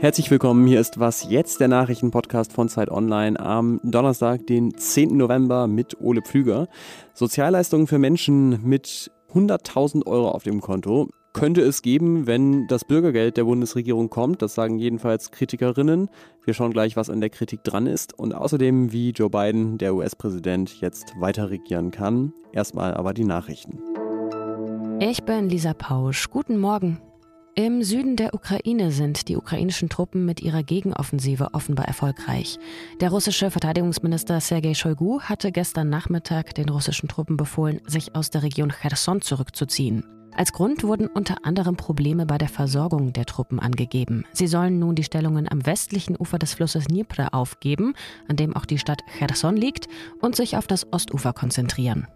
Herzlich willkommen, hier ist Was jetzt, der Nachrichtenpodcast von Zeit Online am Donnerstag, den 10. November mit Ole Pflüger. Sozialleistungen für Menschen mit 100.000 Euro auf dem Konto könnte es geben, wenn das Bürgergeld der Bundesregierung kommt. Das sagen jedenfalls Kritikerinnen. Wir schauen gleich, was an der Kritik dran ist und außerdem, wie Joe Biden, der US-Präsident, jetzt weiter regieren kann. Erstmal aber die Nachrichten. Ich bin Lisa Pausch. Guten Morgen. Im Süden der Ukraine sind die ukrainischen Truppen mit ihrer Gegenoffensive offenbar erfolgreich. Der russische Verteidigungsminister Sergei Shoigu hatte gestern Nachmittag den russischen Truppen befohlen, sich aus der Region Cherson zurückzuziehen. Als Grund wurden unter anderem Probleme bei der Versorgung der Truppen angegeben. Sie sollen nun die Stellungen am westlichen Ufer des Flusses Dnipro aufgeben, an dem auch die Stadt Cherson liegt, und sich auf das Ostufer konzentrieren.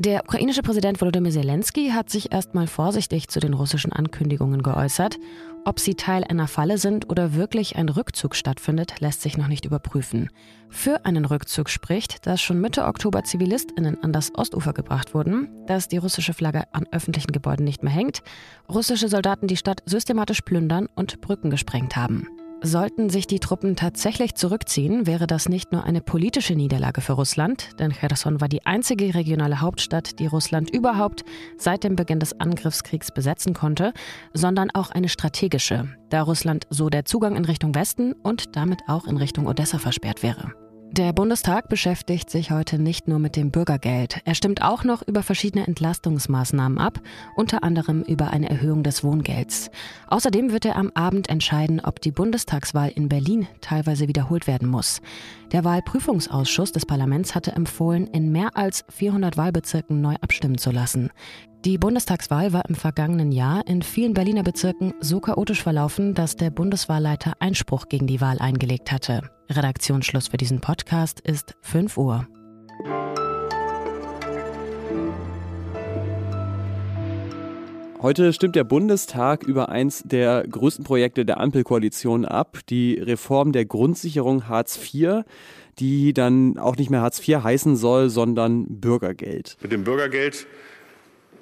Der ukrainische Präsident Volodymyr Zelensky hat sich erstmal vorsichtig zu den russischen Ankündigungen geäußert. Ob sie Teil einer Falle sind oder wirklich ein Rückzug stattfindet, lässt sich noch nicht überprüfen. Für einen Rückzug spricht, dass schon Mitte Oktober Zivilistinnen an das Ostufer gebracht wurden, dass die russische Flagge an öffentlichen Gebäuden nicht mehr hängt, russische Soldaten die Stadt systematisch plündern und Brücken gesprengt haben. Sollten sich die Truppen tatsächlich zurückziehen, wäre das nicht nur eine politische Niederlage für Russland, denn Cherson war die einzige regionale Hauptstadt, die Russland überhaupt seit dem Beginn des Angriffskriegs besetzen konnte, sondern auch eine strategische, da Russland so der Zugang in Richtung Westen und damit auch in Richtung Odessa versperrt wäre. Der Bundestag beschäftigt sich heute nicht nur mit dem Bürgergeld. Er stimmt auch noch über verschiedene Entlastungsmaßnahmen ab, unter anderem über eine Erhöhung des Wohngelds. Außerdem wird er am Abend entscheiden, ob die Bundestagswahl in Berlin teilweise wiederholt werden muss. Der Wahlprüfungsausschuss des Parlaments hatte empfohlen, in mehr als 400 Wahlbezirken neu abstimmen zu lassen. Die Bundestagswahl war im vergangenen Jahr in vielen Berliner Bezirken so chaotisch verlaufen, dass der Bundeswahlleiter Einspruch gegen die Wahl eingelegt hatte. Redaktionsschluss für diesen Podcast ist 5 Uhr. Heute stimmt der Bundestag über eins der größten Projekte der Ampelkoalition ab, die Reform der Grundsicherung Hartz IV, die dann auch nicht mehr Hartz IV heißen soll, sondern Bürgergeld. Mit dem Bürgergeld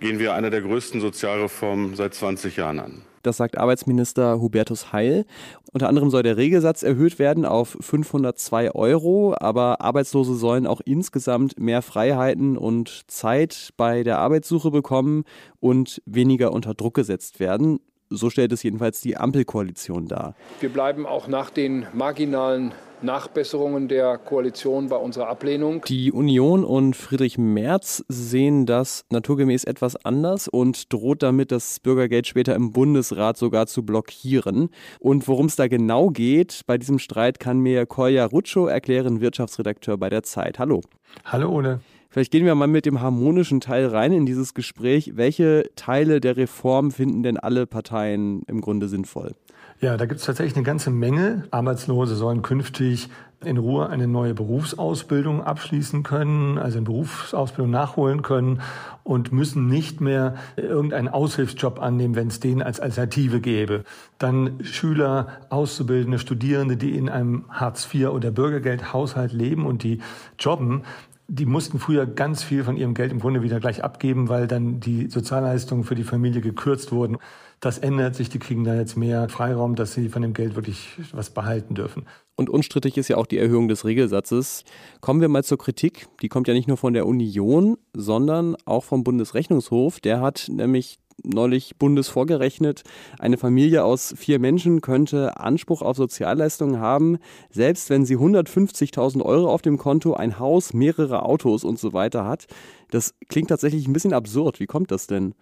gehen wir eine der größten Sozialreformen seit 20 Jahren an. Das sagt Arbeitsminister Hubertus Heil. Unter anderem soll der Regelsatz erhöht werden auf 502 Euro, aber Arbeitslose sollen auch insgesamt mehr Freiheiten und Zeit bei der Arbeitssuche bekommen und weniger unter Druck gesetzt werden. So stellt es jedenfalls die Ampelkoalition dar. Wir bleiben auch nach den marginalen Nachbesserungen der Koalition bei unserer Ablehnung. Die Union und Friedrich Merz sehen das naturgemäß etwas anders und droht damit, das Bürgergeld später im Bundesrat sogar zu blockieren. Und worum es da genau geht bei diesem Streit, kann mir Kolja Rutschow erklären, Wirtschaftsredakteur bei der Zeit. Hallo. Hallo Ole. Vielleicht gehen wir mal mit dem harmonischen Teil rein in dieses Gespräch. Welche Teile der Reform finden denn alle Parteien im Grunde sinnvoll? Ja, da gibt es tatsächlich eine ganze Menge. Arbeitslose sollen künftig in Ruhe eine neue Berufsausbildung abschließen können, also eine Berufsausbildung nachholen können und müssen nicht mehr irgendeinen Aushilfsjob annehmen, wenn es den als Alternative gäbe. Dann Schüler, Auszubildende, Studierende, die in einem Hartz-IV oder Bürgergeldhaushalt leben und die jobben, die mussten früher ganz viel von ihrem Geld im Grunde wieder gleich abgeben, weil dann die Sozialleistungen für die Familie gekürzt wurden. Das ändert sich, die kriegen da jetzt mehr Freiraum, dass sie von dem Geld wirklich was behalten dürfen. Und unstrittig ist ja auch die Erhöhung des Regelsatzes. Kommen wir mal zur Kritik. Die kommt ja nicht nur von der Union, sondern auch vom Bundesrechnungshof. Der hat nämlich neulich Bundes vorgerechnet, eine Familie aus vier Menschen könnte Anspruch auf Sozialleistungen haben, selbst wenn sie 150.000 Euro auf dem Konto, ein Haus, mehrere Autos und so weiter hat. Das klingt tatsächlich ein bisschen absurd. Wie kommt das denn?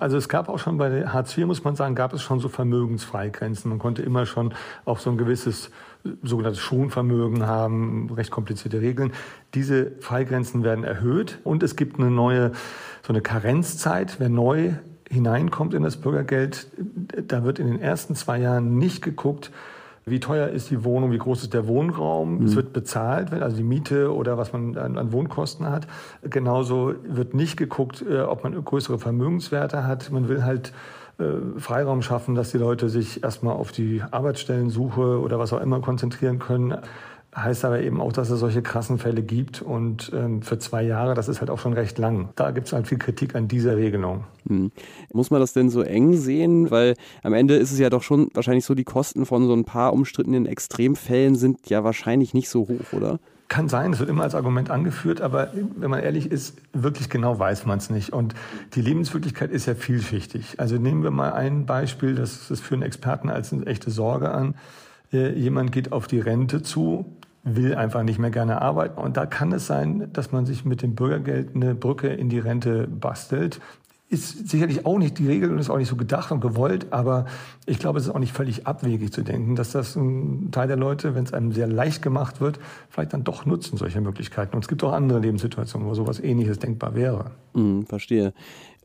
Also es gab auch schon bei Hartz IV, muss man sagen, gab es schon so Vermögensfreigrenzen. Man konnte immer schon auch so ein gewisses sogenanntes Schonvermögen haben, recht komplizierte Regeln. Diese Freigrenzen werden erhöht und es gibt eine neue, so eine Karenzzeit. Wer neu hineinkommt in das Bürgergeld, da wird in den ersten zwei Jahren nicht geguckt, wie teuer ist die Wohnung, wie groß ist der Wohnraum. Mhm. Es wird bezahlt, also die Miete oder was man an, an, Wohnkosten hat. Genauso wird nicht geguckt, äh, ob man größere Vermögenswerte hat. Man will halt äh, Freiraum schaffen, dass die Leute sich erstmal auf die Arbeitsstellensuche oder was auch immer konzentrieren können. Heißt aber eben auch, dass es solche krassen Fälle gibt. Und ähm, für zwei Jahre, das ist halt auch schon recht lang. Da gibt es halt viel Kritik an dieser Regelung. Hm. Muss man das denn so eng sehen? Weil am Ende ist es ja doch schon wahrscheinlich so, die Kosten von so ein paar umstrittenen Extremfällen sind ja wahrscheinlich nicht so hoch, oder? Kann sein, es wird immer als Argument angeführt, aber wenn man ehrlich ist, wirklich genau weiß man es nicht. Und die Lebenswirklichkeit ist ja vielschichtig. Also nehmen wir mal ein Beispiel, das ist für einen Experten als eine echte Sorge an. Äh, jemand geht auf die Rente zu, will einfach nicht mehr gerne arbeiten. Und da kann es sein, dass man sich mit dem Bürgergeld eine Brücke in die Rente bastelt. Ist sicherlich auch nicht die Regel und ist auch nicht so gedacht und gewollt, aber ich glaube, es ist auch nicht völlig abwegig zu denken, dass das ein Teil der Leute, wenn es einem sehr leicht gemacht wird, vielleicht dann doch nutzen, solche Möglichkeiten. Und es gibt auch andere Lebenssituationen, wo sowas ähnliches denkbar wäre. Mm, verstehe.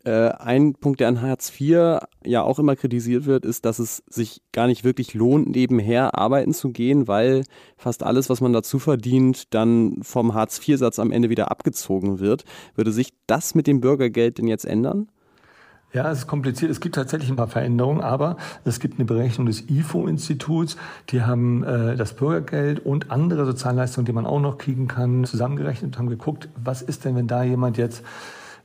Äh, ein Punkt, der an Hartz IV ja auch immer kritisiert wird, ist, dass es sich gar nicht wirklich lohnt, nebenher arbeiten zu gehen, weil fast alles, was man dazu verdient, dann vom Hartz IV-Satz am Ende wieder abgezogen wird. Würde sich das mit dem Bürgergeld denn jetzt ändern? Ja, es ist kompliziert. Es gibt tatsächlich ein paar Veränderungen, aber es gibt eine Berechnung des IFO-Instituts. Die haben äh, das Bürgergeld und andere Sozialleistungen, die man auch noch kriegen kann, zusammengerechnet und haben geguckt, was ist denn, wenn da jemand jetzt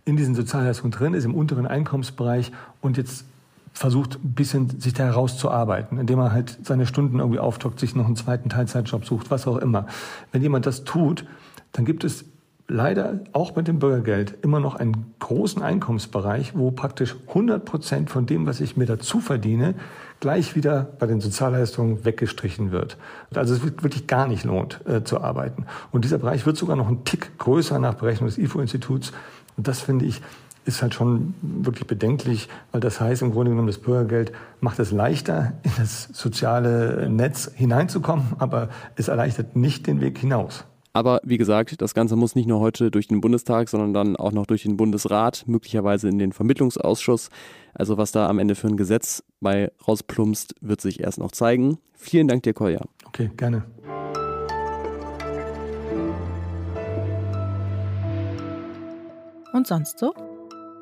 in diesen Sozialleistungen drin ist, im unteren Einkommensbereich und jetzt versucht, ein bisschen sich da herauszuarbeiten, indem er halt seine Stunden irgendwie auftockt, sich noch einen zweiten Teilzeitjob sucht, was auch immer. Wenn jemand das tut, dann gibt es leider auch mit dem Bürgergeld immer noch einen großen Einkommensbereich, wo praktisch 100 Prozent von dem, was ich mir dazu verdiene, gleich wieder bei den Sozialleistungen weggestrichen wird. Also es wird wirklich gar nicht lohnt äh, zu arbeiten. Und dieser Bereich wird sogar noch einen Tick größer nach Berechnung des IFO-Instituts und das finde ich ist halt schon wirklich bedenklich, weil das heißt im Grunde genommen, das Bürgergeld macht es leichter, in das soziale Netz hineinzukommen, aber es erleichtert nicht den Weg hinaus. Aber wie gesagt, das Ganze muss nicht nur heute durch den Bundestag, sondern dann auch noch durch den Bundesrat, möglicherweise in den Vermittlungsausschuss. Also was da am Ende für ein Gesetz bei rausplumpst, wird sich erst noch zeigen. Vielen Dank dir, Kolja. Okay, gerne. Und sonst so?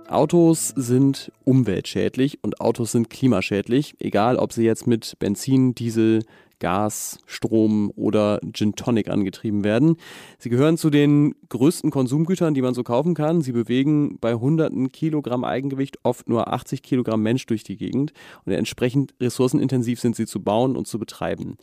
Autos sind umweltschädlich und Autos sind klimaschädlich, egal ob sie jetzt mit Benzin, Diesel, Gas, Strom oder Gin Tonic angetrieben werden. Sie gehören zu den größten Konsumgütern, die man so kaufen kann. Sie bewegen bei hunderten Kilogramm Eigengewicht oft nur 80 Kilogramm Mensch durch die Gegend und entsprechend ressourcenintensiv sind sie zu bauen und zu betreiben.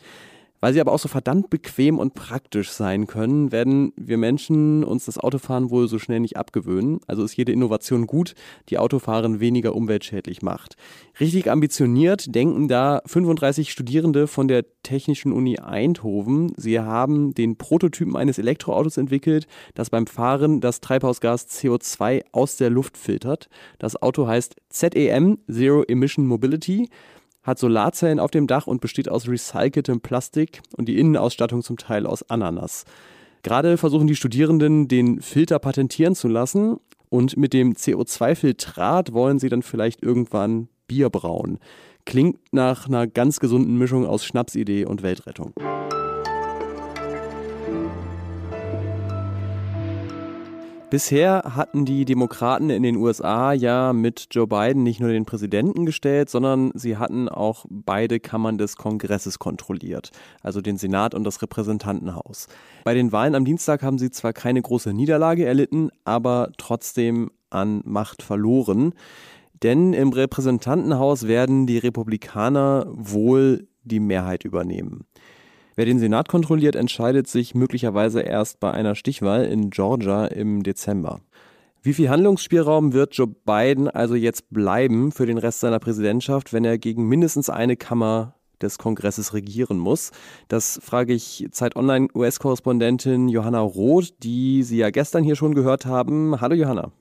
Weil sie aber auch so verdammt bequem und praktisch sein können, werden wir Menschen uns das Autofahren wohl so schnell nicht abgewöhnen. Also ist jede Innovation gut, die Autofahren weniger umweltschädlich macht. Richtig ambitioniert denken da 35 Studierende von der Technischen Uni Eindhoven. Sie haben den Prototypen eines Elektroautos entwickelt, das beim Fahren das Treibhausgas CO2 aus der Luft filtert. Das Auto heißt ZEM, Zero Emission Mobility hat Solarzellen auf dem Dach und besteht aus recyceltem Plastik und die Innenausstattung zum Teil aus Ananas. Gerade versuchen die Studierenden, den Filter patentieren zu lassen und mit dem CO2-Filtrat wollen sie dann vielleicht irgendwann Bier brauen. Klingt nach einer ganz gesunden Mischung aus Schnapsidee und Weltrettung. Bisher hatten die Demokraten in den USA ja mit Joe Biden nicht nur den Präsidenten gestellt, sondern sie hatten auch beide Kammern des Kongresses kontrolliert, also den Senat und das Repräsentantenhaus. Bei den Wahlen am Dienstag haben sie zwar keine große Niederlage erlitten, aber trotzdem an Macht verloren. Denn im Repräsentantenhaus werden die Republikaner wohl die Mehrheit übernehmen. Wer den Senat kontrolliert, entscheidet sich möglicherweise erst bei einer Stichwahl in Georgia im Dezember. Wie viel Handlungsspielraum wird Joe Biden also jetzt bleiben für den Rest seiner Präsidentschaft, wenn er gegen mindestens eine Kammer des Kongresses regieren muss? Das frage ich Zeit Online US-Korrespondentin Johanna Roth, die Sie ja gestern hier schon gehört haben. Hallo Johanna.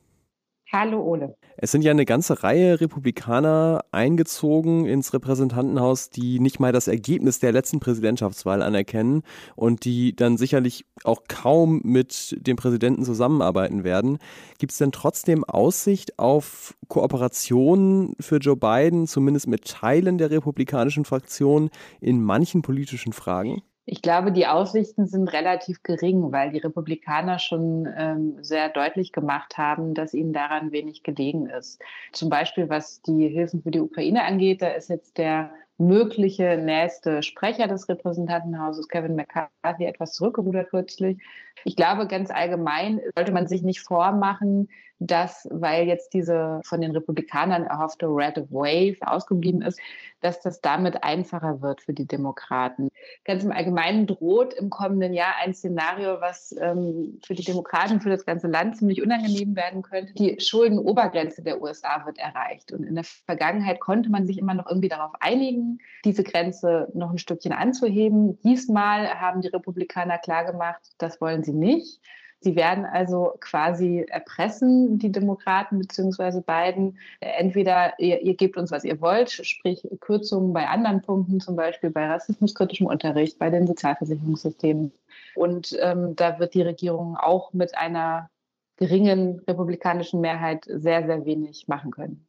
Hallo Ole. Es sind ja eine ganze Reihe Republikaner eingezogen ins Repräsentantenhaus, die nicht mal das Ergebnis der letzten Präsidentschaftswahl anerkennen und die dann sicherlich auch kaum mit dem Präsidenten zusammenarbeiten werden. Gibt es denn trotzdem Aussicht auf Kooperation für Joe Biden, zumindest mit Teilen der republikanischen Fraktion in manchen politischen Fragen? Ich glaube, die Aussichten sind relativ gering, weil die Republikaner schon ähm, sehr deutlich gemacht haben, dass ihnen daran wenig gelegen ist. Zum Beispiel, was die Hilfen für die Ukraine angeht, da ist jetzt der mögliche nächste Sprecher des Repräsentantenhauses, Kevin McCarthy, etwas zurückgerudert kürzlich. Ich glaube, ganz allgemein sollte man sich nicht vormachen, dass, weil jetzt diese von den Republikanern erhoffte Red Wave ausgeblieben ist, dass das damit einfacher wird für die Demokraten. Ganz im Allgemeinen droht im kommenden Jahr ein Szenario, was ähm, für die Demokraten, für das ganze Land ziemlich unangenehm werden könnte. Die Schuldenobergrenze der USA wird erreicht. Und in der Vergangenheit konnte man sich immer noch irgendwie darauf einigen, diese Grenze noch ein Stückchen anzuheben. Diesmal haben die Republikaner klargemacht, das wollen sie nicht. Sie werden also quasi erpressen, die Demokraten beziehungsweise Biden. Entweder ihr, ihr, gebt uns, was ihr wollt, sprich Kürzungen bei anderen Punkten, zum Beispiel bei rassismuskritischem Unterricht, bei den Sozialversicherungssystemen. Und ähm, da wird die Regierung auch mit einer geringen republikanischen Mehrheit sehr, sehr wenig machen können.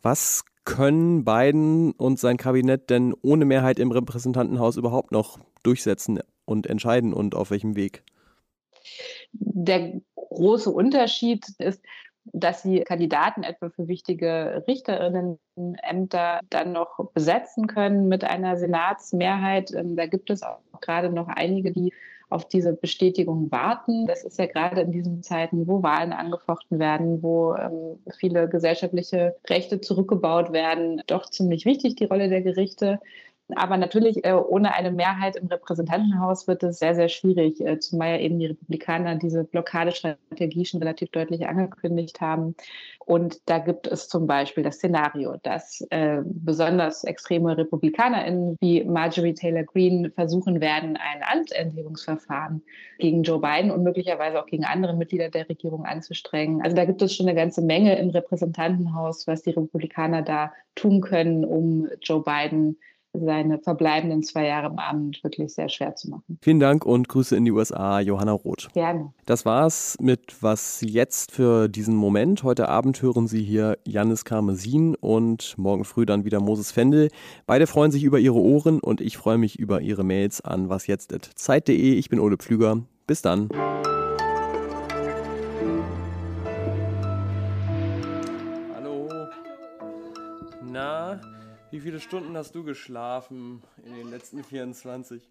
Was können Biden und sein Kabinett denn ohne Mehrheit im Repräsentantenhaus überhaupt noch durchsetzen und entscheiden und auf welchem Weg? Der große Unterschied ist, dass sie Kandidaten etwa für wichtige Richterinnenämter dann noch besetzen können mit einer Senatsmehrheit. Ähm, da gibt es auch gerade noch einige, die auf diese Bestätigung warten. Das ist ja gerade in diesen Zeiten, wo Wahlen angefochten werden, wo ähm, viele gesellschaftliche Rechte zurückgebaut werden, doch ziemlich wichtig, die Rolle der Gerichte. Aber natürlich äh, ohne eine Mehrheit im Repräsentantenhaus wird es sehr, sehr schwierig, äh, zumal eben die Republikaner diese Blockadestrategie schon relativ deutlich angekündigt haben. Und da gibt es zum Beispiel das Szenario, dass äh, besonders extreme RepublikanerInnen wie Marjorie Taylor Greene versuchen werden, ein Amtsenthebungsverfahren gegen Joe Biden und möglicherweise auch gegen andere Mitglieder der Regierung anzustrengen. Also da gibt es schon eine ganze Menge im Repräsentantenhaus, was die Republikaner da tun können, um Joe Biden seine verbleibenden zwei Jahre im Amt wirklich sehr schwer zu machen. Vielen Dank und Grüße in die USA, Johanna Roth. Gerne. Das war's mit Was jetzt für diesen Moment. Heute Abend hören Sie hier Janis Karmesin und morgen früh dann wieder Moses Fendel. Beide freuen sich über ihre Ohren und ich freue mich über ihre Mails an wasjetzt.zeit.de. Ich bin Ole Pflüger. Bis dann. Wie viele Stunden hast du geschlafen in den letzten 24?